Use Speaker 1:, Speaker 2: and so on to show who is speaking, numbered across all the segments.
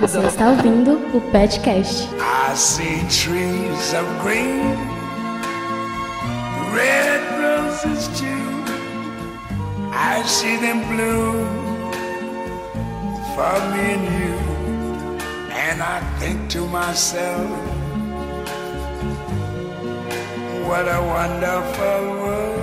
Speaker 1: Você está ouvindo o Petcast.
Speaker 2: I see trees of green, red roses too. I see them blue for me and you. And I think to myself, what a wonderful world.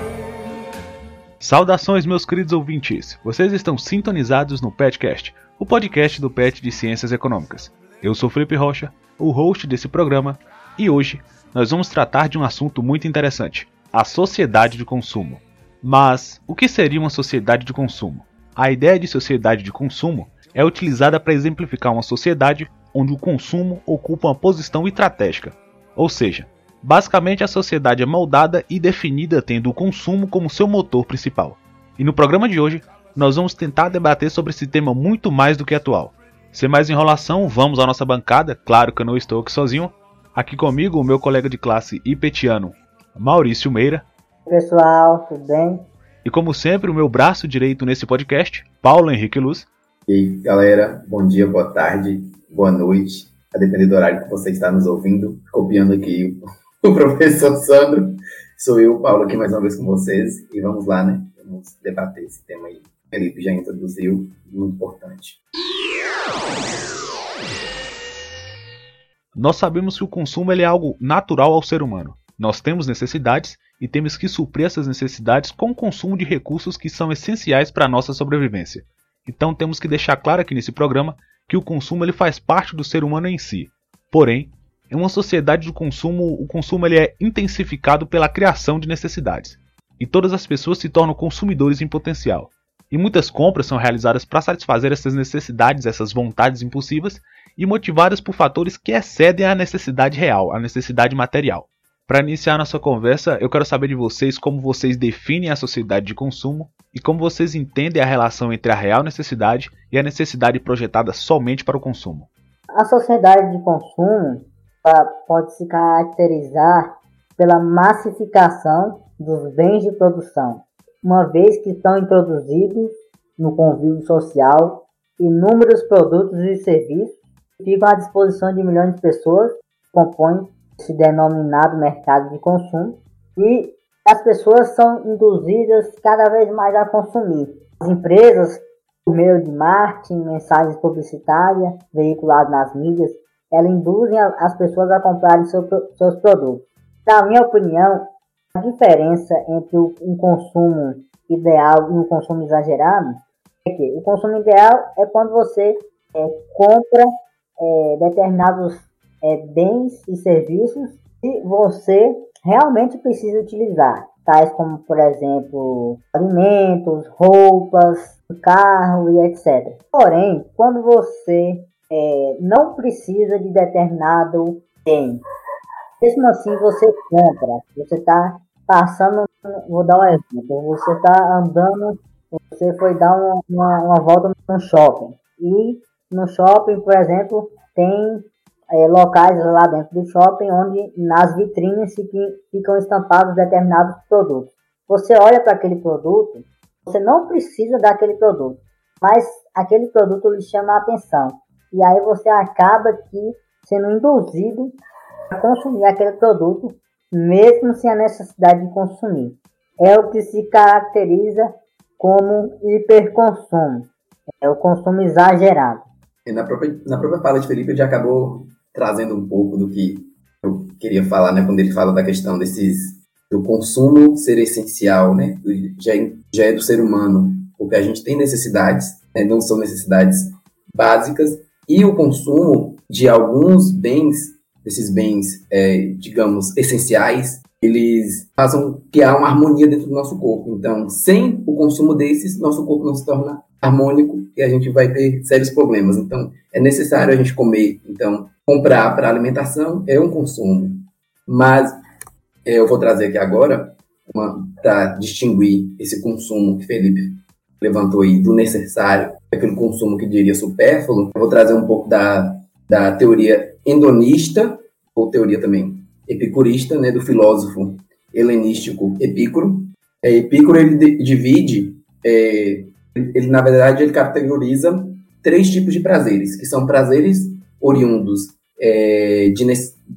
Speaker 3: Saudações, meus queridos ouvintes! Vocês estão sintonizados no Petcast, o podcast do PET de Ciências Econômicas. Eu sou Felipe Rocha, o host desse programa, e hoje nós vamos tratar de um assunto muito interessante: a sociedade de consumo. Mas o que seria uma sociedade de consumo? A ideia de sociedade de consumo é utilizada para exemplificar uma sociedade onde o consumo ocupa uma posição estratégica, ou seja, Basicamente, a sociedade é moldada e definida tendo o consumo como seu motor principal. E no programa de hoje, nós vamos tentar debater sobre esse tema muito mais do que atual. Sem mais enrolação, vamos à nossa bancada. Claro que eu não estou aqui sozinho. Aqui comigo, o meu colega de classe ipetiano, Maurício Meira.
Speaker 4: Pessoal, tudo bem?
Speaker 3: E como sempre, o meu braço direito nesse podcast, Paulo Henrique Luz.
Speaker 5: E aí, galera, bom dia, boa tarde, boa noite, a depender do horário que você está nos ouvindo. Copiando aqui o professor Sandro. Sou eu, Paulo, aqui mais uma vez com vocês. E vamos lá, né? Vamos debater esse tema aí. O Felipe já introduziu, muito importante.
Speaker 3: Nós sabemos que o consumo é algo natural ao ser humano. Nós temos necessidades e temos que suprir essas necessidades com o consumo de recursos que são essenciais para a nossa sobrevivência. Então temos que deixar claro aqui nesse programa que o consumo ele faz parte do ser humano em si. Porém, em uma sociedade de consumo, o consumo ele é intensificado pela criação de necessidades, e todas as pessoas se tornam consumidores em potencial. E muitas compras são realizadas para satisfazer essas necessidades, essas vontades impulsivas, e motivadas por fatores que excedem a necessidade real, a necessidade material. Para iniciar nossa conversa, eu quero saber de vocês como vocês definem a sociedade de consumo e como vocês entendem a relação entre a real necessidade e a necessidade projetada somente para o consumo.
Speaker 4: A sociedade de consumo pode se caracterizar pela massificação dos bens de produção, uma vez que estão introduzidos no convívio social inúmeros produtos e serviços que ficam à disposição de milhões de pessoas, compõem esse denominado mercado de consumo, e as pessoas são induzidas cada vez mais a consumir. As empresas, por meio de marketing, mensagens publicitárias veiculadas nas mídias, ela induzem as pessoas a comprarem seu, seus produtos. Na minha opinião, a diferença entre um consumo ideal e um consumo exagerado é que o consumo ideal é quando você é, compra é, determinados é, bens e serviços que você realmente precisa utilizar, tais como, por exemplo, alimentos, roupas, carro e etc. Porém, quando você é, não precisa de determinado bem. Mesmo assim, você compra. Você está passando, vou dar um exemplo. Você está andando, você foi dar uma, uma, uma, volta no shopping. E no shopping, por exemplo, tem é, locais lá dentro do shopping onde nas vitrines ficam estampados determinados produtos. Você olha para aquele produto, você não precisa daquele produto, mas aquele produto lhe chama a atenção e aí você acaba aqui sendo induzido a consumir aquele produto, mesmo sem a necessidade de consumir. É o que se caracteriza como hiperconsumo, é o consumo exagerado.
Speaker 5: Na própria, na própria fala de Felipe, ele já acabou trazendo um pouco do que eu queria falar, né, quando ele fala da questão desses do consumo ser essencial, né, já, já é do ser humano, porque a gente tem necessidades, né, não são necessidades básicas, e o consumo de alguns bens, desses bens, é, digamos, essenciais, eles fazem criar uma harmonia dentro do nosso corpo. Então, sem o consumo desses, nosso corpo não se torna harmônico e a gente vai ter sérios problemas. Então, é necessário a gente comer. Então, comprar para alimentação é um consumo. Mas é, eu vou trazer aqui agora para distinguir esse consumo que Felipe levantou aí do necessário, aquele consumo que diria supérfluo, eu vou trazer um pouco da, da teoria endonista, ou teoria também epicurista, né, do filósofo helenístico Epicuro. É, Epicuro ele divide é, ele na verdade ele categoriza três tipos de prazeres, que são prazeres oriundos é, de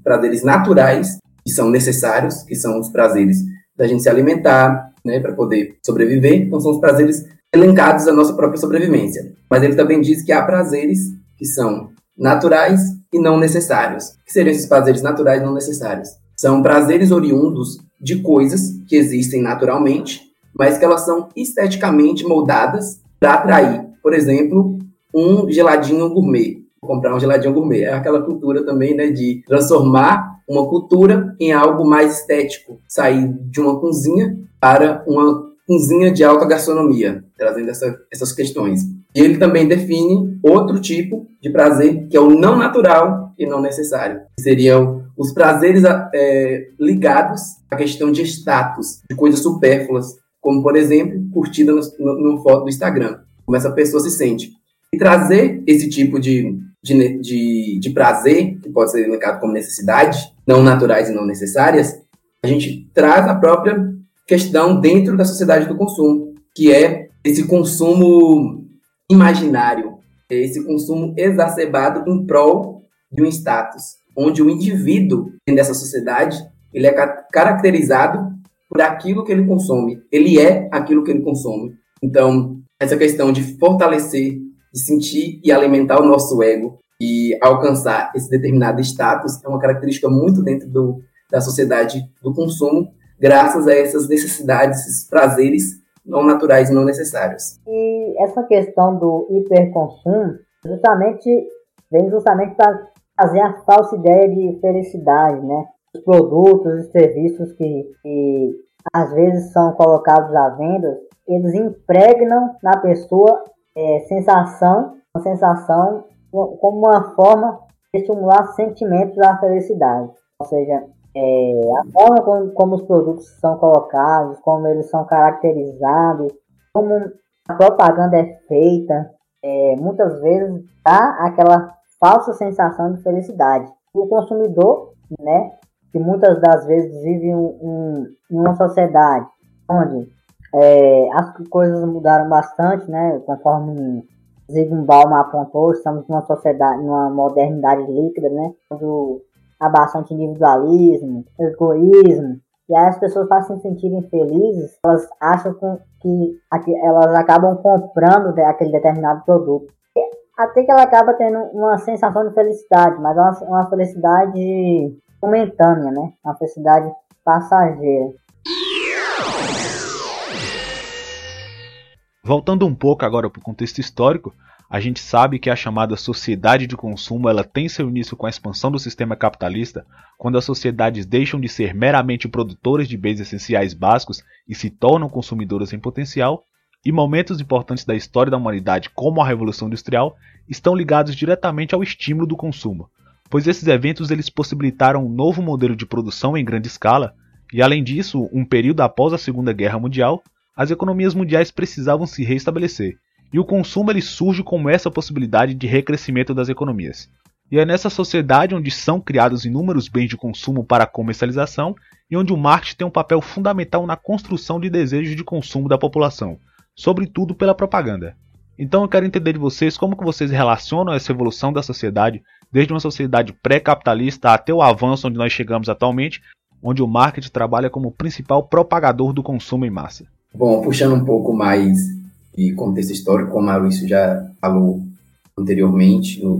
Speaker 5: prazeres naturais, que são necessários, que são os prazeres da gente se alimentar, né, para poder sobreviver. Então, são os prazeres elencados da nossa própria sobrevivência. Mas ele também diz que há prazeres que são naturais e não necessários. O que seriam esses prazeres naturais e não necessários? São prazeres oriundos de coisas que existem naturalmente, mas que elas são esteticamente moldadas para atrair. Por exemplo, um geladinho gourmet. Comprar um geladinho gourmet. É aquela cultura também, né, de transformar uma cultura em algo mais estético. Sair de uma cozinha para uma cozinha de alta gastronomia, trazendo essa, essas questões. E ele também define outro tipo de prazer, que é o não natural e não necessário, que seriam os prazeres é, ligados à questão de status, de coisas supérfluas, como, por exemplo, curtida no foto do Instagram, como essa pessoa se sente. E trazer esse tipo de, de, de, de prazer, que pode ser elencado como necessidade, não naturais e não necessárias, a gente traz a própria questão dentro da sociedade do consumo, que é esse consumo imaginário, é esse consumo exacerbado em prol de um status, onde o indivíduo dessa sociedade ele é caracterizado por aquilo que ele consome, ele é aquilo que ele consome. Então, essa questão de fortalecer de sentir e alimentar o nosso ego e alcançar esse determinado status é uma característica muito dentro do, da sociedade do consumo, graças a essas necessidades, esses prazeres não naturais e não necessários.
Speaker 4: E essa questão do hiperconsumo justamente vem justamente para fazer a falsa ideia de felicidade, né? Os produtos e serviços que, que às vezes são colocados à venda, eles impregnam na pessoa é, sensação, uma sensação como uma forma de estimular sentimentos da felicidade. Ou seja, é, a forma como, como, os produtos são colocados, como eles são caracterizados, como a propaganda é feita, é, muitas vezes dá aquela falsa sensação de felicidade. O consumidor, né, que muitas das vezes vive um, um, uma sociedade onde é, as coisas mudaram bastante, né? Conforme Zygmunt Bauman apontou, estamos numa sociedade, numa modernidade líquida, né? Onde há bastante individualismo, egoísmo, e aí as pessoas para se sentirem felizes, elas acham que elas acabam comprando aquele determinado produto. Até que ela acaba tendo uma sensação de felicidade, mas é uma, uma felicidade momentânea, né? Uma felicidade passageira.
Speaker 3: Voltando um pouco agora para o contexto histórico, a gente sabe que a chamada sociedade de consumo ela tem seu início com a expansão do sistema capitalista, quando as sociedades deixam de ser meramente produtores de bens essenciais básicos e se tornam consumidoras em potencial, e momentos importantes da história da humanidade, como a Revolução Industrial, estão ligados diretamente ao estímulo do consumo, pois esses eventos eles possibilitaram um novo modelo de produção em grande escala, e além disso, um período após a Segunda Guerra Mundial, as economias mundiais precisavam se reestabelecer, e o consumo ele surge como essa possibilidade de recrescimento das economias. E é nessa sociedade onde são criados inúmeros bens de consumo para comercialização e onde o marketing tem um papel fundamental na construção de desejos de consumo da população, sobretudo pela propaganda. Então eu quero entender de vocês como que vocês relacionam essa evolução da sociedade, desde uma sociedade pré-capitalista até o avanço onde nós chegamos atualmente, onde o marketing trabalha como principal propagador do consumo em massa.
Speaker 5: Bom, puxando um pouco mais de contexto histórico, como a Maurício já falou anteriormente, no,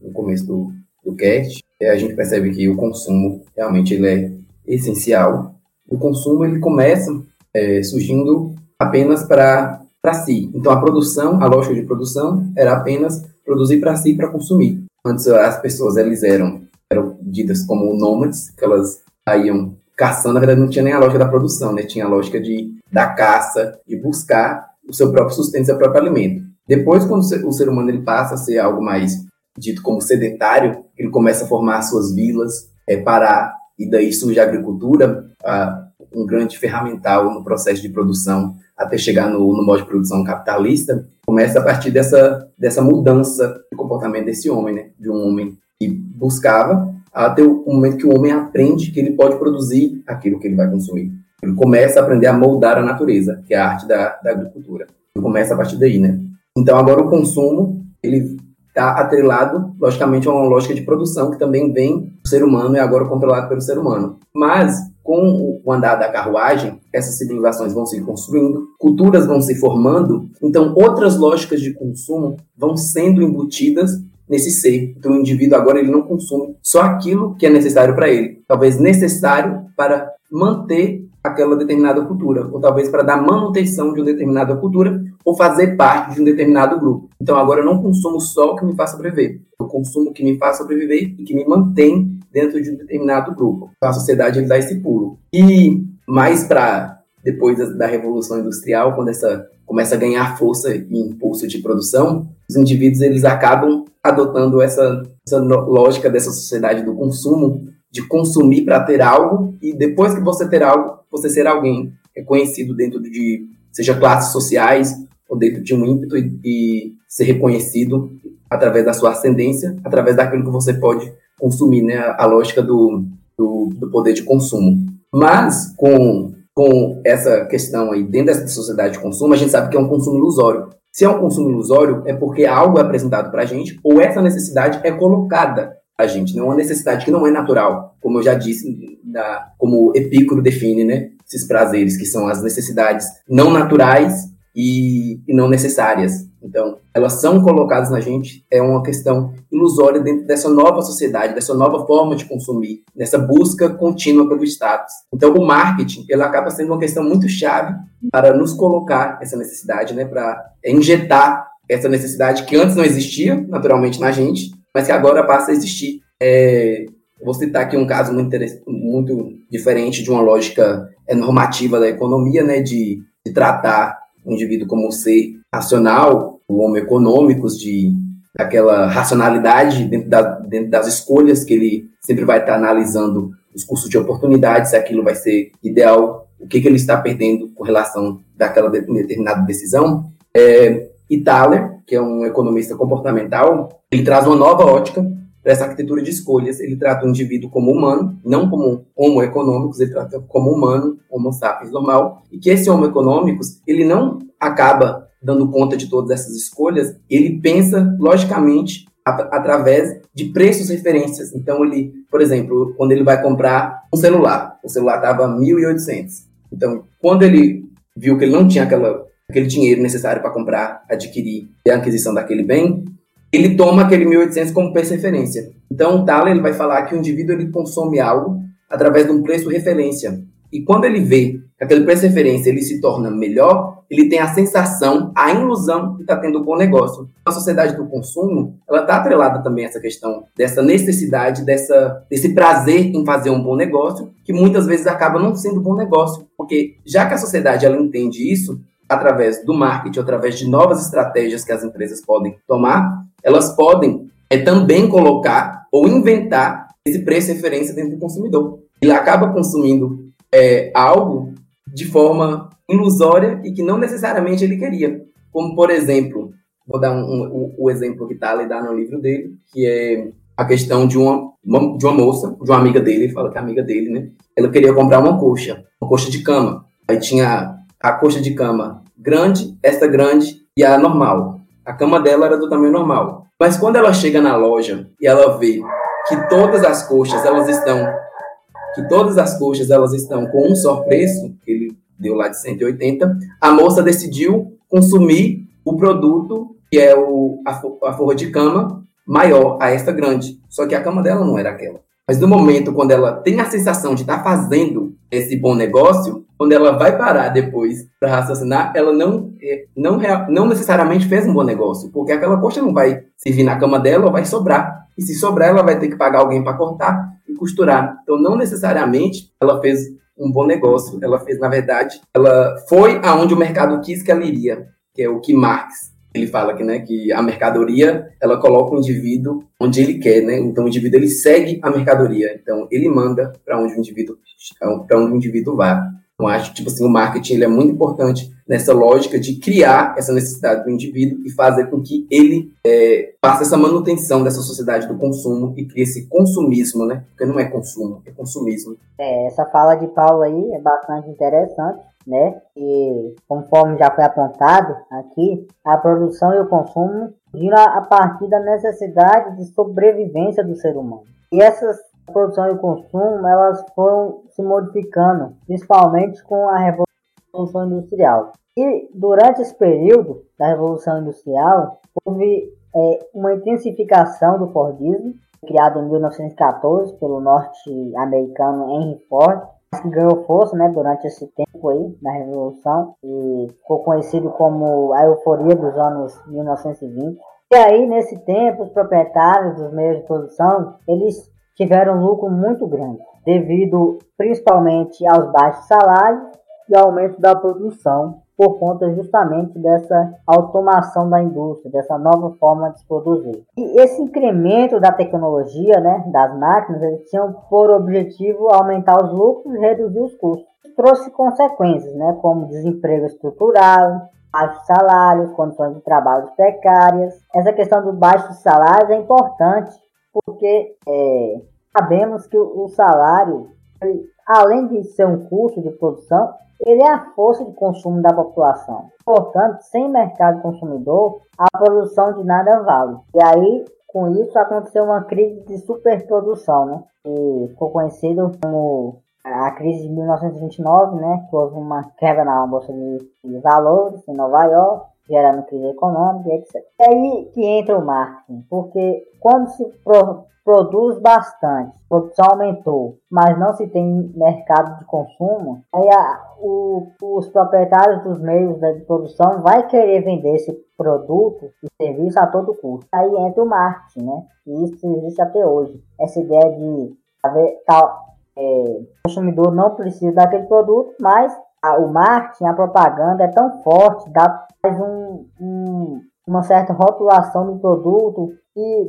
Speaker 5: no começo do, do cast, é, a gente percebe que o consumo realmente ele é essencial. O consumo ele começa é, surgindo apenas para si. Então a produção, a lógica de produção era apenas produzir para si para consumir. Antes as pessoas elas eram eram ditas como nômades, que elas saíam caçando, na verdade não tinha nem a lógica da produção, né? Tinha a lógica de da caça, de buscar o seu próprio sustento, seu próprio alimento. Depois, quando o ser humano ele passa a ser algo mais dito como sedentário, ele começa a formar suas vilas, é, parar, e daí surge a agricultura, a, um grande ferramental no processo de produção, até chegar no, no modo de produção capitalista, começa a partir dessa, dessa mudança de comportamento desse homem, né? de um homem que buscava até o momento que o homem aprende que ele pode produzir aquilo que ele vai consumir. Ele começa a aprender a moldar a natureza, que é a arte da, da agricultura. Começa a partir daí, né? Então agora o consumo, ele está atrelado, logicamente, a uma lógica de produção que também vem do ser humano e agora controlado pelo ser humano. Mas com o andar da carruagem, essas civilizações vão se construindo, culturas vão se formando, então outras lógicas de consumo vão sendo embutidas nesse ser. Então o indivíduo agora ele não consome só aquilo que é necessário para ele, talvez necessário para manter aquela determinada cultura, ou talvez para dar manutenção de uma determinada cultura, ou fazer parte de um determinado grupo. Então agora eu não consumo só o que me faz sobreviver, eu consumo o que me faz sobreviver e que me mantém dentro de um determinado grupo. A sociedade ele dá esse pulo. E mais para depois da Revolução Industrial, quando essa começa a ganhar força e impulso de produção, os indivíduos eles acabam adotando essa, essa lógica dessa sociedade do consumo de consumir para ter algo e depois que você ter algo, você ser alguém reconhecido dentro de, seja classes sociais ou dentro de um ímpeto e, e ser reconhecido através da sua ascendência, através daquilo que você pode consumir, né? A, lógica do, do, do, poder de consumo. Mas com, com essa questão aí dentro dessa sociedade de consumo, a gente sabe que é um consumo ilusório. Se é um consumo ilusório, é porque algo é apresentado para a gente ou essa necessidade é colocada a gente, não é uma necessidade que não é natural, como eu já disse, da, como Epicuro define, né? Esses prazeres, que são as necessidades não naturais e, e não necessárias. Então, elas são colocadas na gente, é uma questão ilusória dentro dessa nova sociedade, dessa nova forma de consumir, dessa busca contínua pelo status. Então, o marketing, ele acaba sendo uma questão muito chave para nos colocar essa necessidade, né? Para injetar essa necessidade que antes não existia, naturalmente, na gente, mas que agora passa a existir. É, vou citar aqui um caso muito, muito diferente de uma lógica é, normativa da economia, né, de, de tratar o indivíduo como um ser racional, o homem econômicos, de aquela racionalidade dentro, da, dentro das escolhas que ele sempre vai estar analisando os custos de oportunidade, se aquilo vai ser ideal, o que, que ele está perdendo com relação daquela determinada decisão. É, e Thaler, que é um economista comportamental, ele traz uma nova ótica para essa arquitetura de escolhas. Ele trata o indivíduo como humano, não como homo econômicos, ele trata como humano, homo sapiens normal, e que esse homo econômicos, ele não acaba dando conta de todas essas escolhas, ele pensa logicamente através de preços referências. Então ele, por exemplo, quando ele vai comprar um celular, o celular estava 1.800. Então, quando ele viu que ele não tinha aquela aquele dinheiro necessário para comprar, adquirir e a aquisição daquele bem, ele toma aquele 1.800 como preço referência. Então, o Thaler ele vai falar que o indivíduo ele consome algo através de um preço referência. E quando ele vê que aquele preço referência ele se torna melhor, ele tem a sensação, a ilusão de estar tendo um bom negócio. A sociedade do consumo, ela está atrelada também a essa questão dessa necessidade, dessa, desse prazer em fazer um bom negócio, que muitas vezes acaba não sendo um bom negócio. Porque já que a sociedade ela entende isso, através do marketing, através de novas estratégias que as empresas podem tomar, elas podem é, também colocar ou inventar esse preço de referência dentro do consumidor. Ele acaba consumindo é, algo de forma ilusória e que não necessariamente ele queria. Como, por exemplo, vou dar um, um, o exemplo que Thaler dá no livro dele, que é a questão de uma, uma, de uma moça, de uma amiga dele, ele fala que é amiga dele, né? Ela queria comprar uma coxa, uma coxa de cama. Aí tinha a coxa de cama grande, esta grande e a normal. A cama dela era do tamanho normal. Mas quando ela chega na loja e ela vê que todas as coxas elas estão que todas as coxas elas estão com um só preço, que ele deu lá de 180, a moça decidiu consumir o produto que é o, a, a forra de cama maior, a esta grande. Só que a cama dela não era aquela. Mas no momento, quando ela tem a sensação de estar tá fazendo esse bom negócio, quando ela vai parar depois para raciocinar, ela não, é, não, não necessariamente fez um bom negócio, porque aquela coxa não vai servir na cama dela vai sobrar. E se sobrar, ela vai ter que pagar alguém para cortar e costurar. Então, não necessariamente ela fez um bom negócio. Ela fez, na verdade, ela foi aonde o mercado quis que ela iria, que é o que Marx ele fala que, né, que a mercadoria ela coloca o indivíduo onde ele quer, né? Então o indivíduo ele segue a mercadoria, então ele manda para onde o indivíduo para onde o indivíduo vá. Então acho tipo assim o marketing ele é muito importante nessa lógica de criar essa necessidade do indivíduo e fazer com que ele é, faça essa manutenção dessa sociedade do consumo e crie esse consumismo, né? Porque não é consumo, é consumismo.
Speaker 4: É, essa fala de Paulo aí é bastante interessante né? E conforme já foi apontado aqui, a produção e o consumo viram a partir da necessidade de sobrevivência do ser humano. E essas produção e consumo elas foram se modificando, principalmente com a revolução industrial. E durante esse período da revolução industrial houve é, uma intensificação do Fordismo, criado em 1914 pelo norte-americano Henry Ford, ganhou força né, durante esse tempo aí da Revolução e ficou conhecido como a euforia dos anos 1920. E aí, nesse tempo, os proprietários dos meios de produção, eles tiveram um lucro muito grande, devido principalmente aos baixos salários e aumento da produção, por conta justamente dessa automação da indústria, dessa nova forma de se produzir. E esse incremento da tecnologia, né, das máquinas, eles tinham por objetivo aumentar os lucros e reduzir os custos. Trouxe consequências, né, como desemprego estrutural, baixos salários, condições de trabalho precárias. Essa questão dos baixos salários é importante porque é, sabemos que o salário, além de ser um custo de produção, ele é a força de consumo da população. Portanto, sem mercado consumidor, a produção de nada vale. E aí, com isso, aconteceu uma crise de superprodução, né? E ficou conhecido como a crise de 1929, né? Que houve uma quebra na bolsa de valores em Nova York gerando crise econômica, etc. É aí que entra o marketing, porque quando se pro, produz bastante, a produção aumentou, mas não se tem mercado de consumo, aí a, o, os proprietários dos meios de produção vai querer vender esse produto e serviço a todo custo. Aí entra o marketing, né? E isso existe até hoje. Essa ideia de haver tal é, o consumidor não precisa daquele produto, mas a, o marketing, a propaganda é tão forte, dá um, um, uma certa rotulação do produto e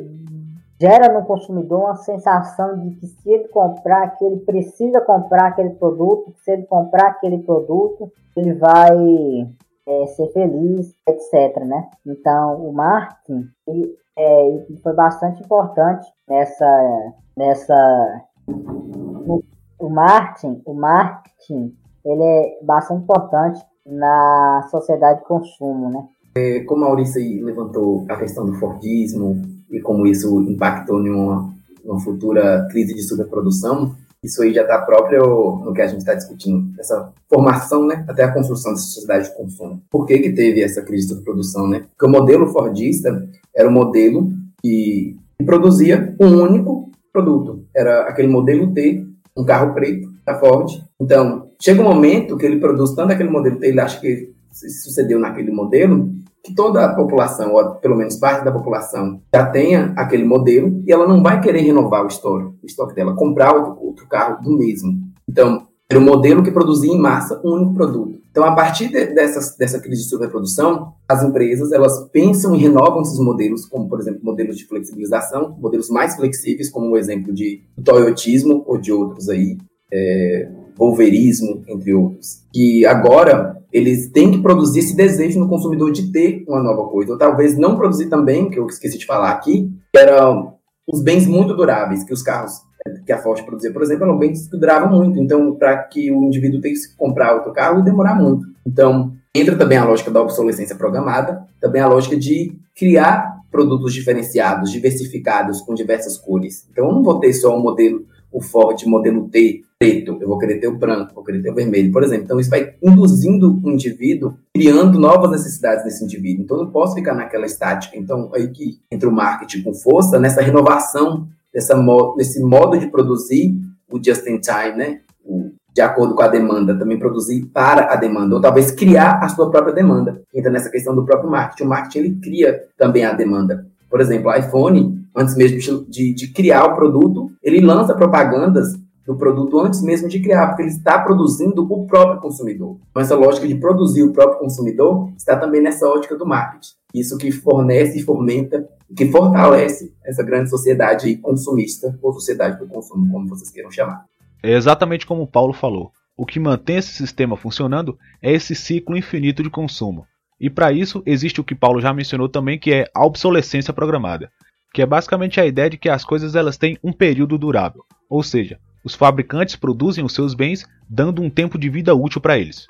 Speaker 4: gera no consumidor uma sensação de que se ele comprar, que ele precisa comprar aquele produto, que se ele comprar aquele produto, ele vai é, ser feliz, etc. Né? Então, o marketing ele, é, foi bastante importante nessa, nessa o, o marketing, o marketing ele é bastante importante na sociedade de consumo, né?
Speaker 5: É, como a Maurício levantou a questão do Fordismo e como isso impactou em uma, uma futura crise de superprodução, isso aí já está próprio no que a gente está discutindo, essa formação, né, até a construção dessa sociedade de consumo. Por que que teve essa crise de superprodução, né? Porque o modelo fordista era o modelo que produzia um único produto. Era aquele modelo T, um carro preto da Ford. Então, chega um momento que ele produz tanto aquele modelo T, ele acha que sucedeu naquele modelo, que toda a população, ou pelo menos parte da população, já tenha aquele modelo e ela não vai querer renovar o estoque, o estoque dela, comprar outro, outro carro do mesmo. Então, era um modelo que produzia em massa um único produto. Então, a partir de, dessa, dessa crise de superprodução, as empresas elas pensam e renovam esses modelos, como, por exemplo, modelos de flexibilização, modelos mais flexíveis, como o exemplo de toyotismo ou de outros aí, é, wolverismo, entre outros. Que agora eles têm que produzir esse desejo no consumidor de ter uma nova coisa. Ou talvez não produzir também, que eu esqueci de falar aqui, que eram os bens muito duráveis, que os carros que a Ford produzia, por exemplo, eram bens que duravam muito. Então, para que o indivíduo tenha que comprar outro carro, e demorar muito. Então, entra também a lógica da obsolescência programada, também a lógica de criar produtos diferenciados, diversificados, com diversas cores. Então, eu não vou ter só um modelo, o Ford modelo T, preto, eu vou querer ter o branco, vou querer ter o vermelho, por exemplo. Então, isso vai induzindo o indivíduo, criando novas necessidades nesse indivíduo. Então, eu não posso ficar naquela estática. Então, aí que entra o marketing com força, nessa renovação dessa, desse modo de produzir o just in time, né? O, de acordo com a demanda, também produzir para a demanda, ou talvez criar a sua própria demanda. Entra nessa questão do próprio marketing. O marketing ele cria também a demanda. Por exemplo, o iPhone, antes mesmo de, de criar o produto, ele lança propagandas do produto antes mesmo de criar, porque ele está produzindo o próprio consumidor. Então, essa lógica de produzir o próprio consumidor está também nessa ótica do marketing. Isso que fornece e fomenta, que fortalece essa grande sociedade consumista, ou sociedade do consumo, como vocês queiram chamar.
Speaker 3: É exatamente como o Paulo falou. O que mantém esse sistema funcionando é esse ciclo infinito de consumo. E para isso existe o que Paulo já mencionou também, que é a obsolescência programada, que é basicamente a ideia de que as coisas elas têm um período durável, ou seja, os fabricantes produzem os seus bens dando um tempo de vida útil para eles.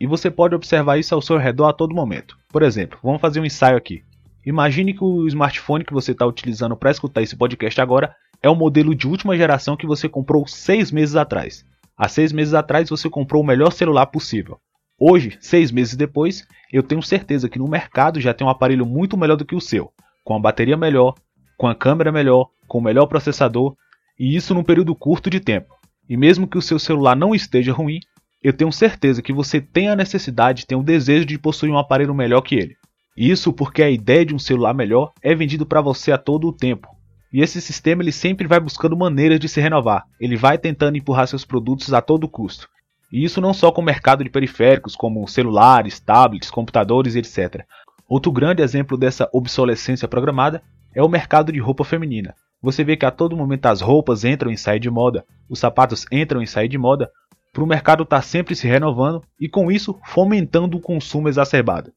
Speaker 3: E você pode observar isso ao seu redor a todo momento. Por exemplo, vamos fazer um ensaio aqui. Imagine que o smartphone que você está utilizando para escutar esse podcast agora é o modelo de última geração que você comprou seis meses atrás. Há seis meses atrás você comprou o melhor celular possível. Hoje, seis meses depois, eu tenho certeza que no mercado já tem um aparelho muito melhor do que o seu, com a bateria melhor, com a câmera melhor, com o melhor processador, e isso num período curto de tempo. E mesmo que o seu celular não esteja ruim, eu tenho certeza que você tem a necessidade, tem o desejo de possuir um aparelho melhor que ele. Isso porque a ideia de um celular melhor é vendido para você a todo o tempo. E esse sistema ele sempre vai buscando maneiras de se renovar. Ele vai tentando empurrar seus produtos a todo custo. E isso não só com o mercado de periféricos como celulares, tablets, computadores, etc. Outro grande exemplo dessa obsolescência programada é o mercado de roupa feminina. Você vê que a todo momento as roupas entram e saem de moda, os sapatos entram e saem de moda, para o mercado estar tá sempre se renovando e com isso fomentando o consumo exacerbado.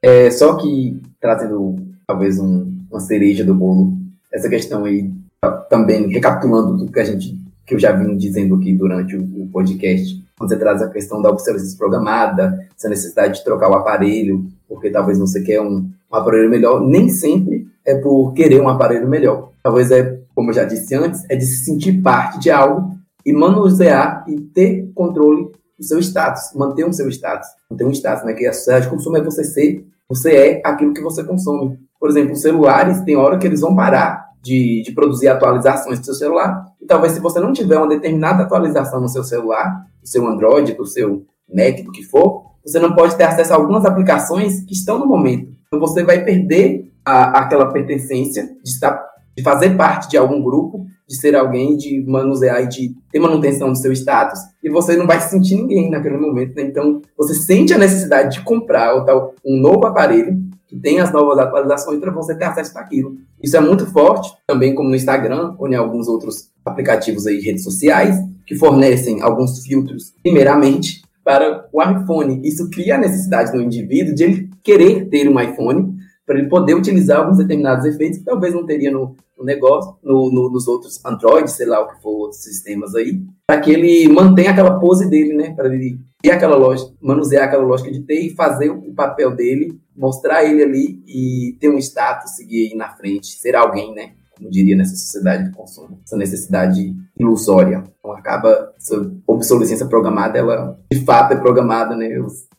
Speaker 5: É, só que trazendo talvez um, uma cereja do bolo, essa questão aí também recapitulando tudo que a gente que eu já vim dizendo aqui durante o, o podcast, quando você traz a questão da obsolescência programada, essa necessidade de trocar o aparelho, porque talvez você quer um, um aparelho melhor, nem sempre é por querer um aparelho melhor. Talvez é, como eu já disse antes, é de se sentir parte de algo e manusear e ter controle do seu status, manter o seu status, manter um status, né? Que a sociedade de consumo é você ser, você é aquilo que você consome. Por exemplo, os celulares, tem hora que eles vão parar de, de produzir atualizações do seu celular, e talvez se você não tiver uma determinada atualização no seu celular, do seu Android, do seu Mac, do que for, você não pode ter acesso a algumas aplicações que estão no momento. Então você vai perder a, aquela pertencência de, estar, de fazer parte de algum grupo, de ser alguém, de manusear e de ter manutenção do seu status, e você não vai sentir ninguém naquele momento. Né? Então você sente a necessidade de comprar ou tal, um novo aparelho que tem as novas atualizações para você ter acesso àquilo. Isso é muito forte, também como no Instagram ou em alguns outros aplicativos aí, redes sociais, que fornecem alguns filtros, primeiramente, para o iPhone. Isso cria a necessidade do indivíduo de ele querer ter um iPhone para ele poder utilizar alguns determinados efeitos que talvez não teria no, no negócio, no, no, nos outros Android, sei lá o que for, outros sistemas aí, para que ele mantenha aquela pose dele, né? Para ele ter aquela lógica, manusear aquela lógica de ter e fazer o papel dele, mostrar ele ali e ter um status, seguir aí na frente, ser alguém, né? Como diria nessa sociedade de consumo, essa necessidade ilusória. Então acaba essa obsolescência programada, ela de fato é programada, né?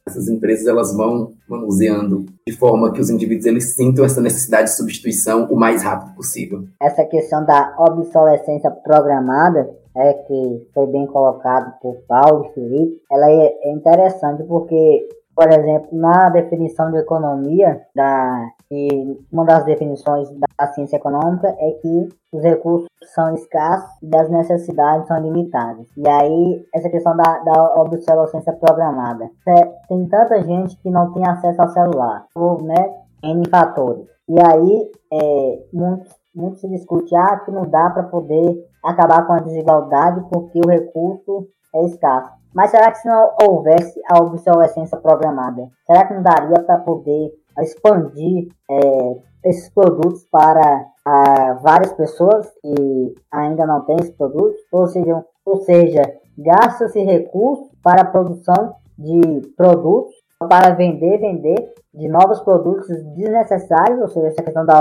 Speaker 5: Essas empresas elas vão manuseando de forma que os indivíduos eles sintam essa necessidade de substituição o mais rápido possível.
Speaker 4: Essa questão da obsolescência programada é que foi bem colocado por Paulo e Felipe, ela é, é interessante porque por exemplo, na definição de economia, da, e uma das definições da ciência econômica é que os recursos são escassos e as necessidades são limitadas. E aí, essa questão da, da obsolescência programada. É, tem tanta gente que não tem acesso ao celular, por né, N fatores. E aí, é, muito, muito se discute ah, que não dá para poder acabar com a desigualdade porque o recurso é escasso. Mas será que se não houvesse a obsolescência programada, será que não daria para poder expandir é, esses produtos para a, várias pessoas que ainda não têm esses produtos? Ou seja, ou seja gasta-se recursos para a produção de produtos para vender, vender de novos produtos desnecessários, ou seja, essa questão da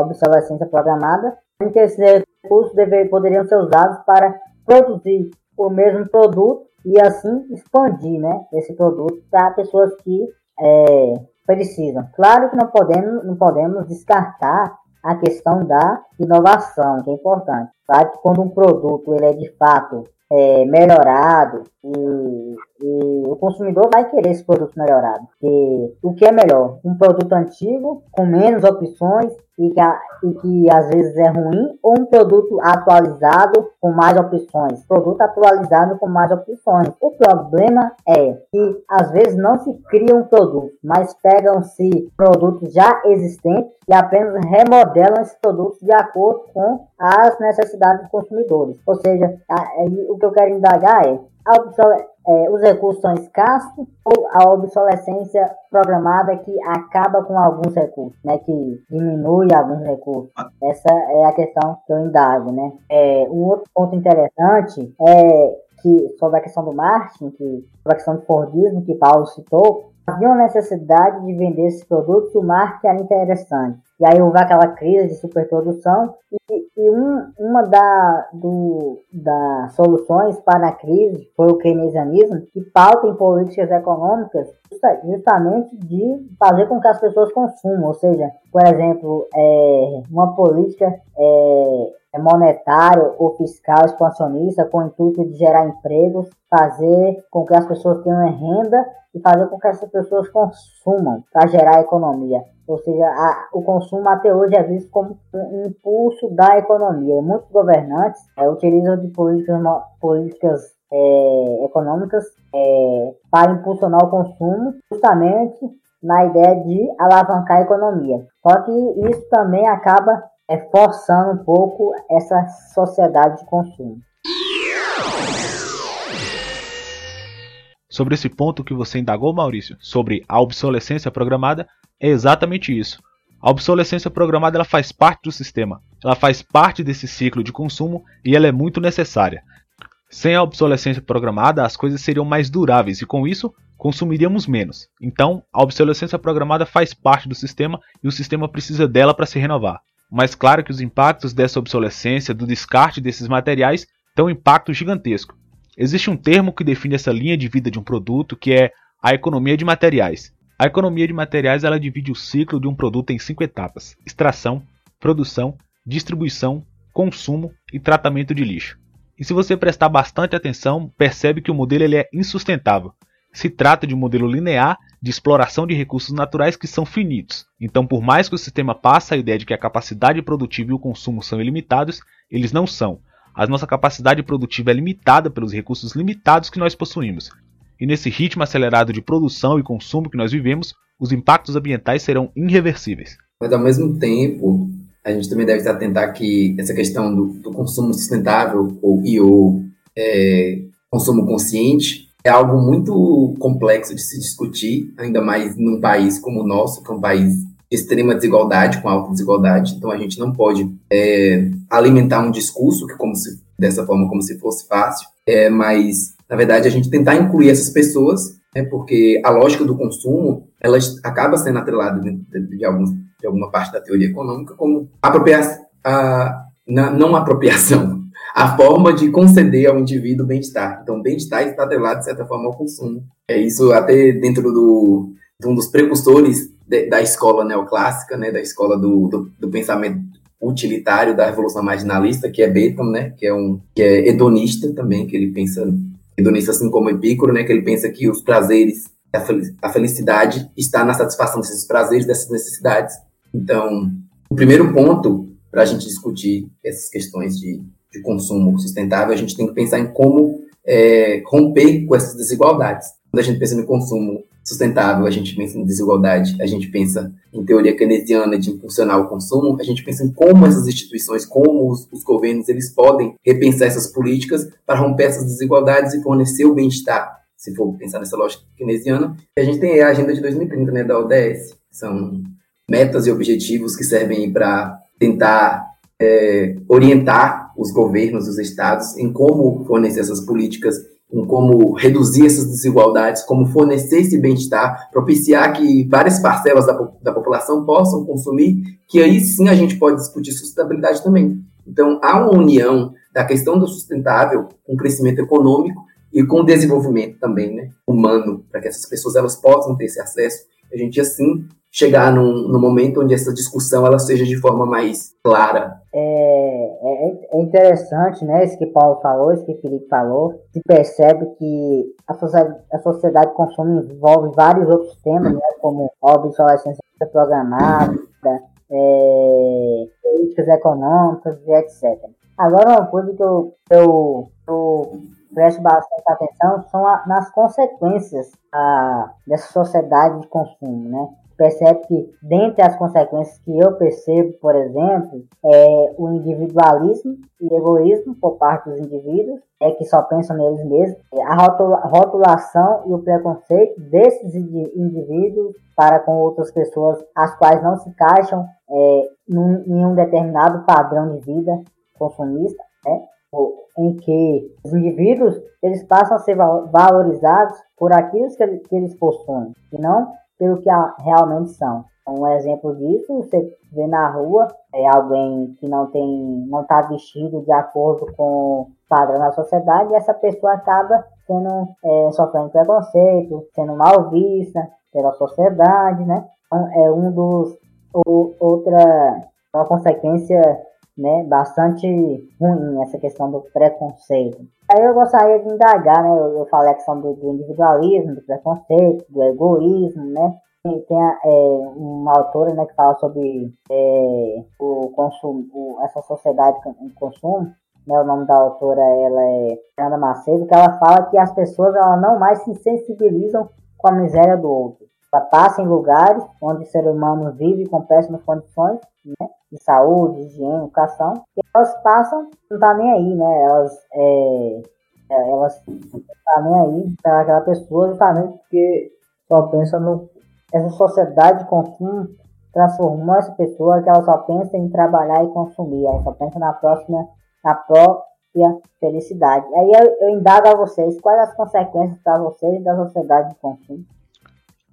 Speaker 4: obsolescência programada, em que esses recursos dever, poderiam ser usados para produzir o mesmo produto e assim expandir né, esse produto para pessoas que é, precisam. Claro que não podemos, não podemos descartar a questão da inovação, que é importante. Claro que quando um produto ele é de fato é, melhorado e, e, o consumidor vai querer esse produto melhorado. Porque o que é melhor? Um produto antigo com menos opções e que, e que às vezes é ruim, ou um produto atualizado com mais opções. Produto atualizado com mais opções. O problema é que às vezes não se cria um produto, mas pegam-se produtos já existentes e apenas remodelam esses produtos de acordo com as necessidades dos consumidores. Ou seja, o que eu quero indagar é é, os recursos são escassos ou a obsolescência programada que acaba com alguns recursos, né, que diminui alguns recursos. Essa é a questão que eu indago, né. É, um outro ponto interessante é que, sobre a questão do marketing, que, sobre a questão do Fordismo que Paulo citou, havia uma necessidade de vender esses produtos o marketing era interessante. E aí houve aquela crise de superprodução e, e um, uma da, do, das soluções para a crise foi o keynesianismo, que pauta em políticas econômicas justamente de fazer com que as pessoas consumam, ou seja, por exemplo, é, uma política é monetário ou fiscal expansionista com o intuito de gerar empregos, fazer com que as pessoas tenham renda e fazer com que essas pessoas consumam para gerar economia. Ou seja, a, o consumo até hoje é visto como um impulso da economia. Muitos governantes é, utilizam de políticas, políticas é, econômicas é, para impulsionar o consumo, justamente na ideia de alavancar a economia. Só que isso também acaba é, forçando um pouco essa sociedade de consumo.
Speaker 3: Sobre esse ponto que você indagou, Maurício, sobre a obsolescência programada, é exatamente isso. A obsolescência programada ela faz parte do sistema, ela faz parte desse ciclo de consumo e ela é muito necessária. Sem a obsolescência programada, as coisas seriam mais duráveis e com isso consumiríamos menos. Então, a obsolescência programada faz parte do sistema e o sistema precisa dela para se renovar mas claro que os impactos dessa obsolescência, do descarte desses materiais, têm um impacto gigantesco. Existe um termo que define essa linha de vida de um produto, que é a economia de materiais. A economia de materiais ela divide o ciclo de um produto em cinco etapas: extração, produção, distribuição, consumo e tratamento de lixo. E se você prestar bastante atenção, percebe que o modelo ele é insustentável. Se trata de um modelo linear de exploração de recursos naturais que são finitos. Então, por mais que o sistema passe a ideia de que a capacidade produtiva e o consumo são ilimitados, eles não são. A nossa capacidade produtiva é limitada pelos recursos limitados que nós possuímos. E nesse ritmo acelerado de produção e consumo que nós vivemos, os impactos ambientais serão irreversíveis.
Speaker 5: Mas ao mesmo tempo, a gente também deve se atentar que essa questão do, do consumo sustentável ou, e ou é, consumo consciente é algo muito complexo de se discutir, ainda mais num país como o nosso, que é um país de extrema desigualdade, com alta desigualdade. Então a gente não pode é, alimentar um discurso que como se dessa forma como se fosse fácil, é, mas na verdade a gente tentar incluir essas pessoas, né, porque a lógica do consumo ela acaba sendo atrelada de, de, de alguma parte da teoria econômica como apropriação, a, não apropriação, a forma de conceder ao indivíduo bem-estar. Então, bem-estar está atrelado, de certa forma, ao consumo. É isso até dentro do, de um dos precursores de, da escola neoclássica, né, da escola do, do, do, pensamento utilitário da revolução marginalista, que é Bacon, né, que é um que é hedonista também, que ele pensa hedonista assim como Epicuro, né, que ele pensa que os prazeres, a felicidade está na satisfação desses prazeres, dessas necessidades. Então, o primeiro ponto para a gente discutir essas questões de de consumo sustentável, a gente tem que pensar em como é, romper com essas desigualdades. Quando a gente pensa no consumo sustentável, a gente pensa em desigualdade, a gente pensa em teoria keynesiana de impulsionar o consumo, a gente pensa em como essas instituições, como os, os governos, eles podem repensar essas políticas para romper essas desigualdades e fornecer o bem-estar, se for pensar nessa lógica keynesiana. A gente tem a Agenda de 2030, né, da ODS, são metas e objetivos que servem para tentar é, orientar os governos, os estados, em como fornecer essas políticas, em como reduzir essas desigualdades, como fornecer esse bem-estar, propiciar que várias parcelas da, da população possam consumir, que aí sim a gente pode discutir sustentabilidade também. Então, há uma união da questão do sustentável com o crescimento econômico e com o desenvolvimento também, né, humano, para que essas pessoas elas possam ter esse acesso. A gente, assim, chegar num, num momento onde essa discussão ela seja de forma mais clara.
Speaker 4: É, é, é, interessante, né, isso que Paulo falou, isso que Felipe falou, se percebe que a sociedade, a sociedade de consumo envolve vários outros temas, né, como obsolescência programada, é, políticas econômicas e etc. Agora, uma coisa que eu, eu, eu presto bastante atenção são a, nas consequências a, dessa sociedade de consumo, né? Percebe que, dentre as consequências que eu percebo, por exemplo, é o individualismo e egoísmo por parte dos indivíduos, é que só pensam neles mesmos, a rotulação e o preconceito desses indivíduos para com outras pessoas, as quais não se encaixam é, em um determinado padrão de vida consumista, né? em que os indivíduos eles passam a ser valorizados por aquilo que eles possuem e não pelo que realmente são. Um exemplo disso, você vê na rua é, alguém que não tem, não está vestido de acordo com o padrão da sociedade e essa pessoa acaba sendo é, sofrendo preconceito, sendo mal vista pela sociedade, né? Então, é um dos o, outra uma consequência né, bastante ruim essa questão do preconceito. Aí eu gostaria de indagar, né, eu, eu falei a questão do, do, individualismo, do preconceito, do egoísmo, né, tem, é, uma autora né, que fala sobre é, o consumo, o, essa sociedade com consumo, né, o nome da autora ela é Ana Macedo, que ela fala que as pessoas ela não mais se sensibilizam com a miséria do outro. Passa em lugares onde o ser humano vive com péssimas condições, né, de saúde, higiene, educação, e elas passam, não tá nem aí, né, elas, é, é elas não tá nem aí para aquela pessoa justamente porque só pensa no essa sociedade de consumo transformou essa pessoa que ela só pensa em trabalhar e consumir, ela só pensa na próxima, na própria felicidade. Aí eu, eu indago a vocês, quais as consequências para vocês da sociedade de consumo?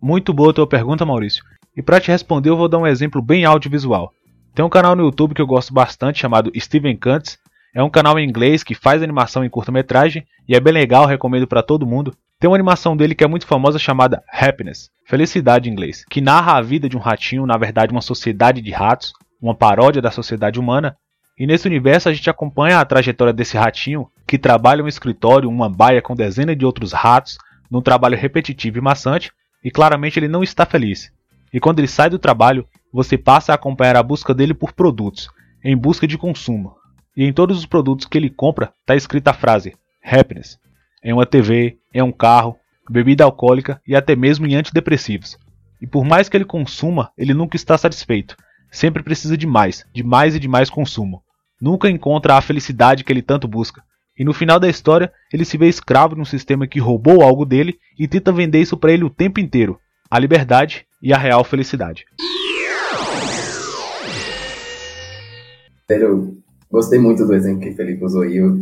Speaker 3: Muito boa a tua pergunta, Maurício. E para te responder, eu vou dar um exemplo bem audiovisual. Tem um canal no YouTube que eu gosto bastante chamado Steven Kantz. É um canal em inglês que faz animação em curta-metragem e é bem legal, recomendo para todo mundo. Tem uma animação dele que é muito famosa chamada Happiness, felicidade em inglês, que narra a vida de um ratinho, na verdade uma sociedade de ratos, uma paródia da sociedade humana. E nesse universo a gente acompanha a trajetória desse ratinho que trabalha em um escritório, uma baia com dezenas de outros ratos, num trabalho repetitivo e maçante, e claramente ele não está feliz. E quando ele sai do trabalho, você passa a acompanhar a busca dele por produtos, em busca de consumo. E em todos os produtos que ele compra está escrita a frase Happiness em uma TV, em um carro, bebida alcoólica e até mesmo em antidepressivos. E por mais que ele consuma, ele nunca está satisfeito. Sempre precisa de mais, de mais e de mais consumo. Nunca encontra a felicidade que ele tanto busca. E no final da história, ele se vê escravo de um sistema que roubou algo dele e tenta vender isso para ele o tempo inteiro: a liberdade e a real felicidade.
Speaker 5: Eu gostei muito do exemplo que o Felipe usou e eu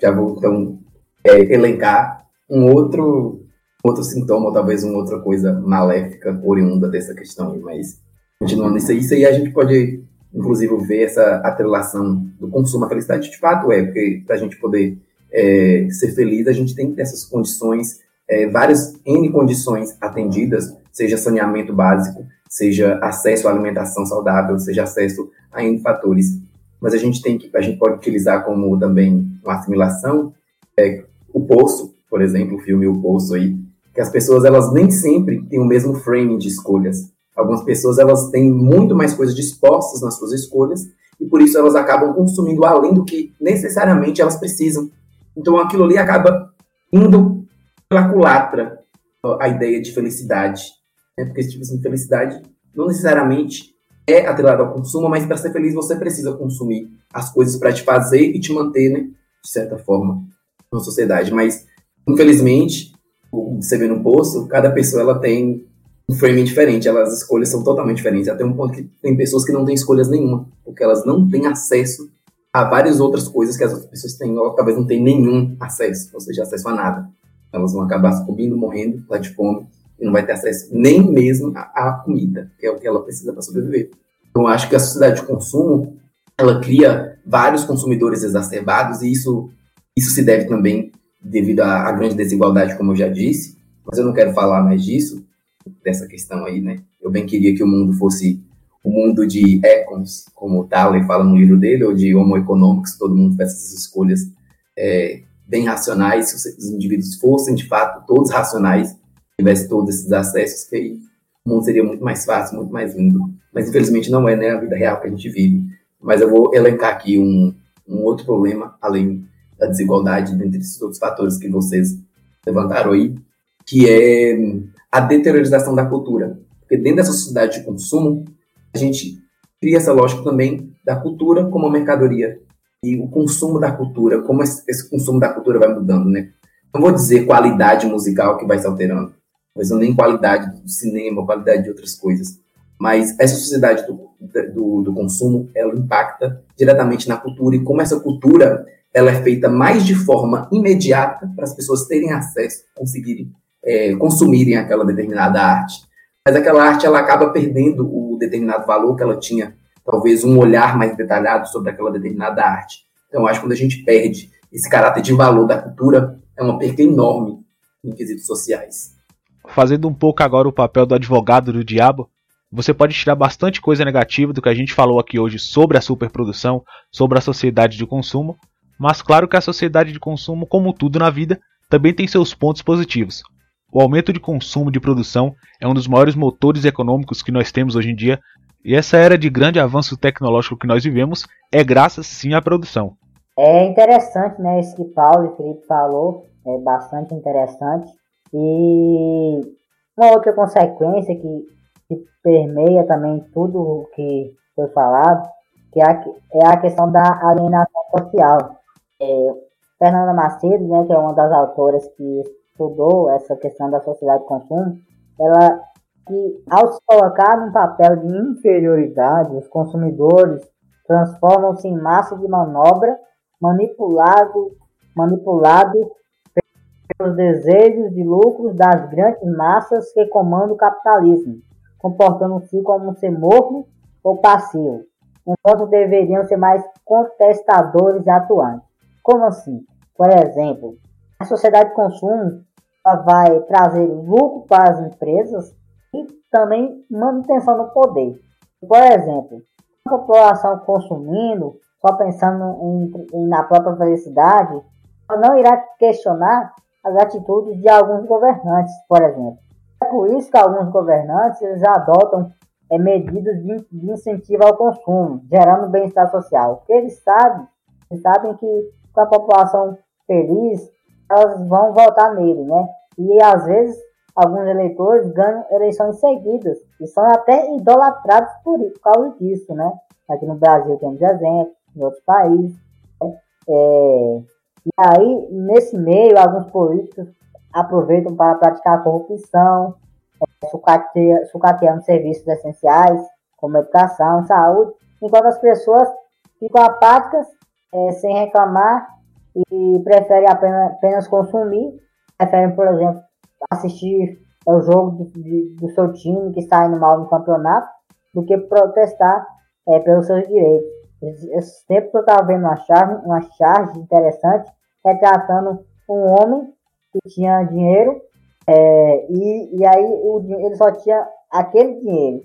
Speaker 5: já vou então é, elencar um outro, outro sintoma, ou talvez uma outra coisa maléfica oriunda dessa questão. Mas, continuando isso aí, isso aí a gente pode, inclusive, ver essa atrelação do consumo à felicidade. De fato, é, porque para a gente poder é, ser feliz, a gente tem que ter essas condições, é, várias N condições atendidas, seja saneamento básico, seja acesso à alimentação saudável, seja acesso a N fatores. Mas a gente tem que, a gente pode utilizar como também uma assimilação é, o Poço, por exemplo, o filme O Poço aí, que as pessoas elas nem sempre têm o mesmo frame de escolhas. Algumas pessoas elas têm muito mais coisas dispostas nas suas escolhas e por isso elas acabam consumindo além do que necessariamente elas precisam. Então aquilo ali acaba indo pela culatra a ideia de felicidade. Né? Porque esse tipo de felicidade não necessariamente é atrelado ao consumo, mas para ser feliz você precisa consumir as coisas para te fazer e te manter, né? De certa forma na sociedade, mas infelizmente, você vê no posto, cada pessoa ela tem um frame diferente, elas, as escolhas são totalmente diferentes, até um ponto que tem pessoas que não têm escolhas nenhuma, porque elas não têm acesso a várias outras coisas que as outras pessoas têm, ou talvez não têm nenhum acesso, ou seja, acesso a nada. Elas vão acabar sucumbindo, morrendo lá de fome, e não vai ter acesso nem mesmo à comida, que é o que ela precisa para sobreviver. Então, eu acho que a sociedade de consumo, ela cria vários consumidores exacerbados, e isso isso se deve também devido à, à, grande desigualdade, como eu já disse, mas eu não quero falar mais disso, dessa questão aí, né? Eu bem queria que o mundo fosse o mundo de econs, como o Thaler fala no livro dele, ou de homo economics, todo mundo faz essas escolhas é, bem racionais, se os indivíduos fossem, de fato, todos racionais, tivessem todos esses acessos, que aí o mundo seria muito mais fácil, muito mais lindo. Mas, infelizmente, não é né, a vida real que a gente vive. Mas eu vou elencar aqui um, um outro problema, além da desigualdade, dentre esses outros fatores que vocês levantaram aí, que é a deteriorização da cultura. Porque dentro dessa sociedade de consumo, a gente cria essa lógica também da cultura como mercadoria. E o consumo da cultura, como esse consumo da cultura vai mudando, né? Não vou dizer qualidade musical que vai se alterando, mas nem qualidade do cinema, qualidade de outras coisas. Mas essa sociedade do, do, do, consumo, ela impacta diretamente na cultura e como essa cultura ela é feita mais de forma imediata para as pessoas terem acesso, conseguirem é, consumirem aquela determinada arte. Mas aquela arte ela acaba perdendo o determinado valor que ela tinha, talvez um olhar mais detalhado sobre aquela determinada arte. Então, acho que quando a gente perde esse caráter de valor da cultura, é uma perda enorme em quesitos sociais.
Speaker 3: Fazendo um pouco agora o papel do advogado do diabo, você pode tirar bastante coisa negativa do que a gente falou aqui hoje sobre a superprodução, sobre a sociedade de consumo, mas claro que a sociedade de consumo, como tudo na vida, também tem seus pontos positivos. O aumento de consumo de produção é um dos maiores motores econômicos que nós temos hoje em dia, e essa era de grande avanço tecnológico que nós vivemos é graças sim à produção.
Speaker 4: É interessante, né, isso que Paulo e Felipe falou, é bastante interessante. E uma outra consequência que, que permeia também tudo o que foi falado, que é a, é questão da alienação social. É, Fernanda Macedo, né, que é uma das autoras que estudou essa questão da sociedade de consumo, ela que ao se colocar num papel de inferioridade, os consumidores transformam-se em massa de manobra manipulado, manipulado pelos desejos de lucros das grandes massas que comandam o capitalismo, comportando-se como um ser morto ou passivo, enquanto deveriam ser mais contestadores e atuantes. Como assim? Por exemplo, a sociedade de consumo vai trazer lucro para as empresas e também manutenção no poder. Por exemplo, a população consumindo, só pensando em, em, na própria felicidade, não irá questionar as atitudes de alguns governantes, por exemplo. É por isso que alguns governantes eles adotam é, medidas de, de incentivo ao consumo, gerando bem-estar social, porque eles sabem, eles sabem que com a população feliz, elas vão votar nele, né? E às vezes alguns eleitores ganham eleições seguidas e são até idolatrados por, por causa disso, né? Aqui no Brasil temos exemplos, em outros países. Né? É, e aí, nesse meio, alguns políticos aproveitam para praticar corrupção, é, sucateando, sucateando serviços essenciais, como educação, saúde, enquanto as pessoas ficam apáticas, é, sem reclamar e preferem apenas, apenas consumir, preferem, por exemplo, assistir o jogo do, de, do seu time que está indo mal no campeonato, do que protestar é, pelos seus direitos. Esse tempo eu estava vendo uma charge, uma charge interessante, retratando um homem que tinha dinheiro é, e, e aí o, ele só tinha aquele dinheiro.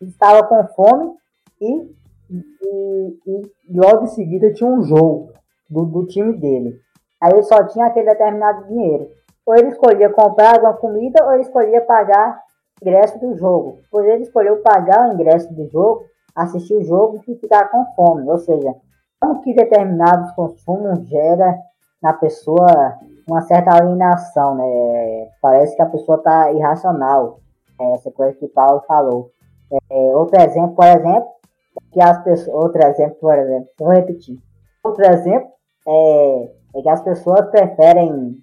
Speaker 4: Ele estava com fome e, e, e, logo em seguida tinha um jogo do, do time dele. Aí ele só tinha aquele determinado dinheiro. Ou ele escolhia comprar alguma comida ou ele escolhia pagar o ingresso do jogo. Pois ele escolheu pagar o ingresso do jogo, assistir o jogo e ficar com fome. Ou seja, como que determinados consumos gera na pessoa uma certa alienação, né? Parece que a pessoa está irracional. É, essa coisa que Paulo falou. É, outro exemplo, por exemplo, que as pessoas. Outro exemplo, por exemplo, vou repetir. Outro exemplo é, é que as pessoas preferem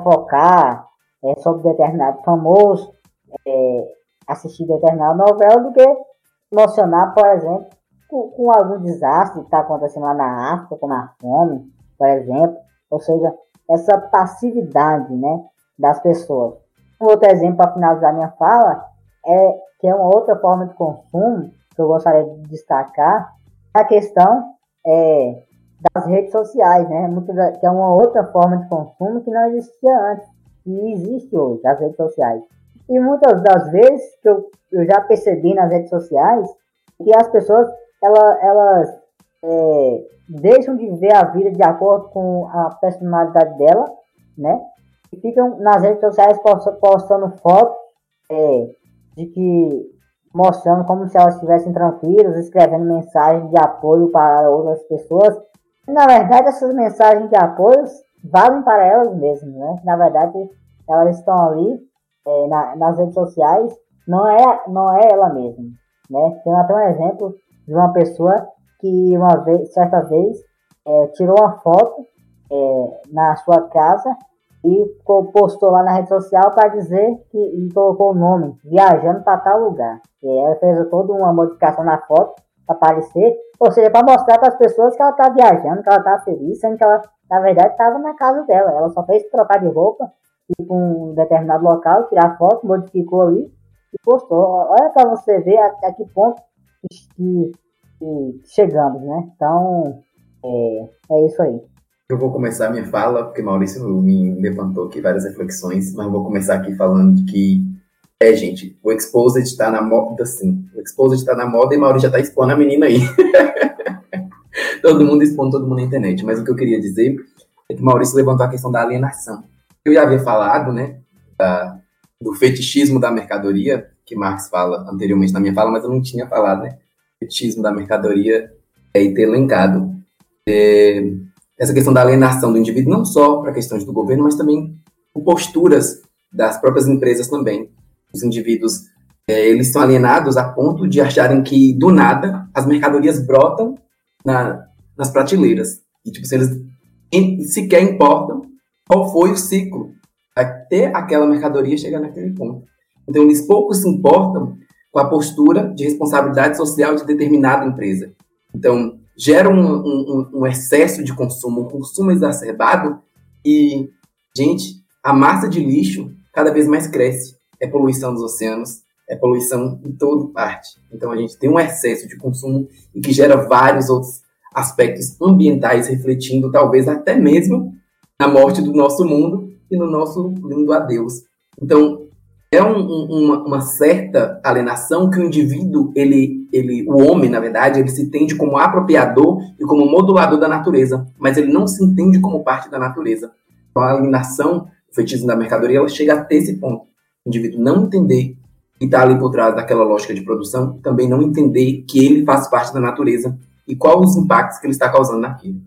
Speaker 4: focar é, sobre determinado famoso, é, assistir determinada novela, do que emocionar, por exemplo, com, com algum desastre que está acontecendo lá na África, como a fome, por exemplo. Ou seja, essa passividade né, das pessoas. Um outro exemplo para finalizar minha fala é que é uma outra forma de consumo que eu gostaria de destacar a questão é, das redes sociais, né? Muito da, que é uma outra forma de consumo que não existia antes e existe hoje, as redes sociais. E muitas das vezes que eu, eu já percebi nas redes sociais que as pessoas elas, elas é, deixam de ver a vida de acordo com a personalidade dela, né? E ficam nas redes sociais postando fotos é, de que mostrando como se elas estivessem tranquilas, escrevendo mensagens de apoio para outras pessoas. Na verdade, essas mensagens de apoio valem para elas mesmas, né? Na verdade, elas estão ali é, na, nas redes sociais, não é, não é ela mesma, né? Tem até um exemplo de uma pessoa que uma vez, certa vez, é, tirou uma foto é, na sua casa e postou lá na rede social para dizer que e colocou o nome, viajando para tal lugar. E ela fez toda uma modificação na foto aparecer, ou seja, para mostrar para as pessoas que ela tá viajando, que ela tá feliz, sendo que ela, na verdade, estava na casa dela. Ela só fez trocar de roupa, ir para um determinado local, tirar foto, modificou ali e postou. Olha para você ver até que ponto que, que chegamos, né? Então, é, é isso aí.
Speaker 5: Eu vou começar minha fala, porque Maurício me levantou aqui várias reflexões, mas eu vou começar aqui falando de que, é, gente, o Exposed está na moda, sim. O Exposed está na moda e Maurício já está expondo a menina aí. todo mundo expondo todo mundo na internet. Mas o que eu queria dizer é que Maurício levantou a questão da alienação. Eu já havia falado, né, da, do fetichismo da mercadoria, que Marx fala anteriormente na minha fala, mas eu não tinha falado, né? Fetichismo da mercadoria é, ter elencado. É, essa questão da alienação do indivíduo, não só para questões do governo, mas também por posturas das próprias empresas também. Os indivíduos, é, eles são alienados a ponto de acharem que, do nada, as mercadorias brotam na, nas prateleiras. E, tipo, se eles sequer importam qual foi o ciclo até aquela mercadoria chegar naquele ponto. Então, eles pouco se importam com a postura de responsabilidade social de determinada empresa. Então, gera um, um, um, excesso de consumo, um consumo exacerbado e, gente, a massa de lixo cada vez mais cresce. É poluição dos oceanos, é poluição em toda parte. Então a gente tem um excesso de consumo e que gera vários outros aspectos ambientais refletindo talvez até mesmo na morte do nosso mundo e no nosso lindo adeus. Então é um, um, uma, uma, certa alienação que o indivíduo, ele, ele, o homem, na verdade, ele se entende como apropriador e como modulador da natureza, mas ele não se entende como parte da natureza. Então, a alienação, o feitiço da mercadoria, ela chega até esse ponto. O indivíduo não entender que está ali por trás daquela lógica de produção, também não entender que ele faz parte da natureza e quais os impactos que ele está causando naquilo.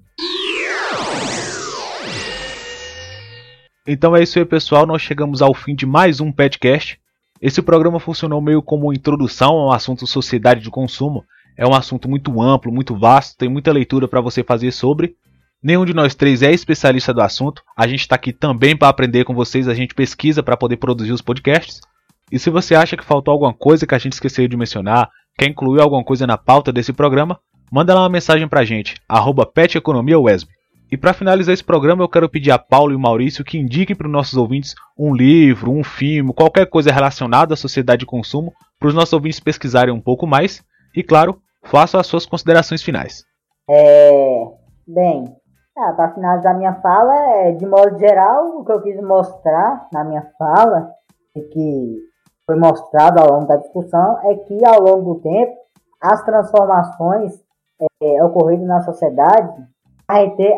Speaker 3: Então é isso aí, pessoal. Nós chegamos ao fim de mais um podcast. Esse programa funcionou meio como introdução ao assunto sociedade de consumo. É um assunto muito amplo, muito vasto, tem muita leitura para você fazer sobre. Nenhum de nós três é especialista do assunto. A gente está aqui também para aprender com vocês. A gente pesquisa para poder produzir os podcasts. E se você acha que faltou alguma coisa que a gente esqueceu de mencionar, quer incluir alguma coisa na pauta desse programa, manda lá uma mensagem para a gente, arroba e para finalizar esse programa, eu quero pedir a Paulo e Maurício que indiquem para os nossos ouvintes um livro, um filme, qualquer coisa relacionada à sociedade de consumo, para os nossos ouvintes pesquisarem um pouco mais. E claro, façam as suas considerações finais.
Speaker 4: É, bem, ah, para finalizar minha fala, é, de modo geral, o que eu quis mostrar na minha fala, e que foi mostrado ao longo da discussão, é que ao longo do tempo, as transformações é, ocorridas na sociedade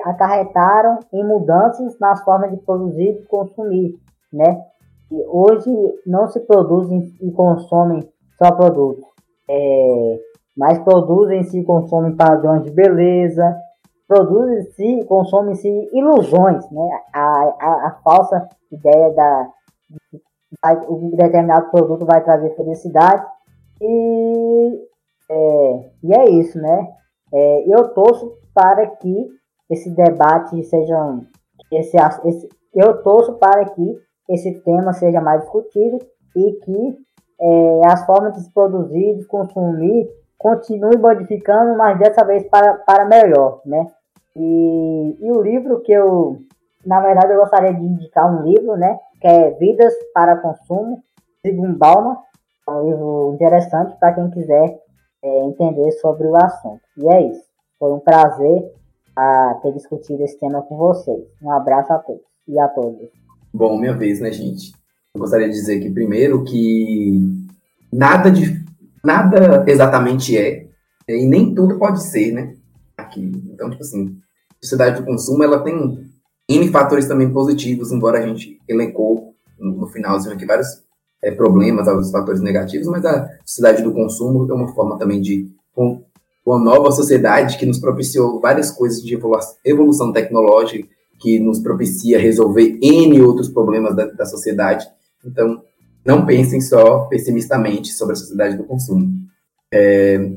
Speaker 4: acarretaram em mudanças nas formas de produzir e consumir, né? E hoje não se produzem e consomem só produtos, é, mas produzem-se e consomem padrões de beleza, produzem-se consomem-se ilusões, né? A, a, a, falsa ideia da de que um determinado produto vai trazer felicidade e é, e é isso, né? É, eu torço para que esse debate seja esse, esse, eu torço para que esse tema seja mais discutido e que é, as formas de se produzir, de consumir, continue modificando, mas dessa vez para, para melhor, né? E, e o livro que eu, na verdade, eu gostaria de indicar um livro, né? Que é Vidas para Consumo, Zygmunt Bauman. É um livro interessante para quem quiser é, entender sobre o assunto. E é isso. Foi um prazer a ter discutido esse tema com vocês. Um abraço a todos e a todos.
Speaker 5: Bom, minha vez, né, gente? Eu gostaria de dizer que primeiro que nada de nada exatamente é e nem tudo pode ser, né? Aqui. Então, tipo assim, sociedade do consumo ela tem N fatores também positivos, embora a gente elencou no, finalzinho aqui vários é, problemas, alguns fatores negativos, mas a sociedade do consumo é uma forma também de uma nova sociedade que nos propiciou várias coisas de evolução tecnológica, que nos propicia resolver N outros problemas da, da sociedade. Então, não pensem só pessimistamente sobre a sociedade do consumo. É,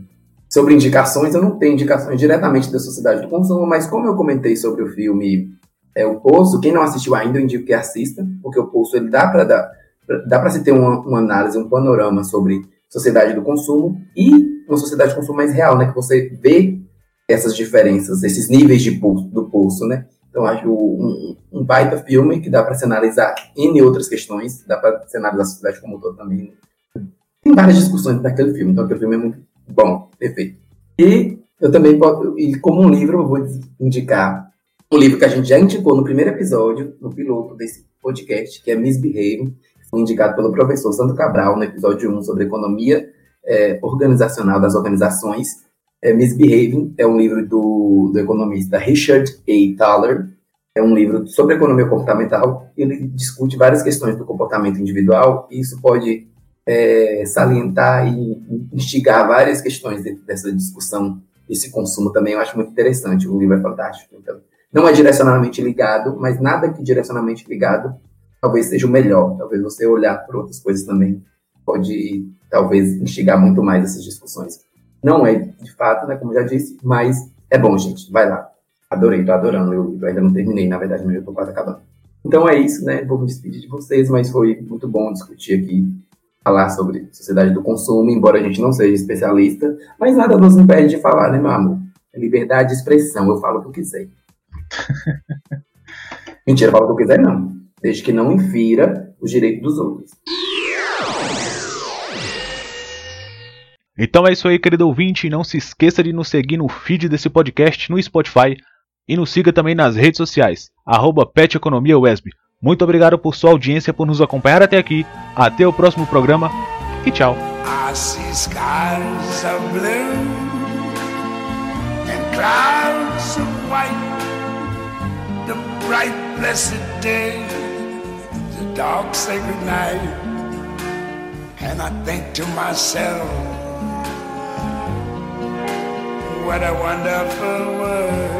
Speaker 5: sobre indicações, eu não tenho indicações diretamente da sociedade do consumo, mas como eu comentei sobre o filme é o Poço. Quem não assistiu ainda, eu indico que assista, porque o Poço ele dá para dar dá para se ter uma, uma, análise, um panorama sobre sociedade do consumo e uma sociedade de consumo mais real, né? Que você vê essas diferenças, esses níveis de pulso, do pulso, né? Então, acho um, um baita filme que dá para se analisar N outras questões, dá para se analisar a sociedade como um todo também. Tem várias discussões daquele filme, então aquele filme é muito bom, perfeito. E eu também, e como um livro, eu vou indicar um livro que a gente já indicou no primeiro episódio, no piloto desse podcast, que é Misbehave, foi indicado pelo professor Santo Cabral no episódio 1 sobre economia é, organizacional das organizações. É, Misbehaving é um livro do, do economista Richard A. Thaler, é um livro sobre economia comportamental. Ele discute várias questões do comportamento individual e isso pode é, salientar e instigar várias questões dentro dessa discussão, esse consumo também. Eu acho muito interessante. O livro é fantástico. Então, não é direcionalmente ligado, mas nada que direcionalmente ligado talvez seja o melhor. Talvez você olhar para outras coisas também pode, talvez, instigar muito mais essas discussões. Não é de fato, né, como já disse, mas é bom, gente. Vai lá. Adorei, tô adorando. Eu, eu ainda não terminei, na verdade, mas eu tô quase acabando. Então é isso, né? Vou me despedir de vocês, mas foi muito bom discutir aqui, falar sobre sociedade do consumo, embora a gente não seja especialista, mas nada nos impede de falar, né, meu amor? É liberdade de expressão, eu falo o que eu quiser. Mentira, eu falo o que eu quiser, não desde que não infira os direitos dos outros.
Speaker 2: Então é isso aí, querido ouvinte. Não se esqueça de nos seguir no feed desse podcast no Spotify e nos siga também nas redes sociais, arroba Muito obrigado por sua audiência, por nos acompanhar até aqui. Até o próximo programa e tchau. and I think to myself what a wonderful world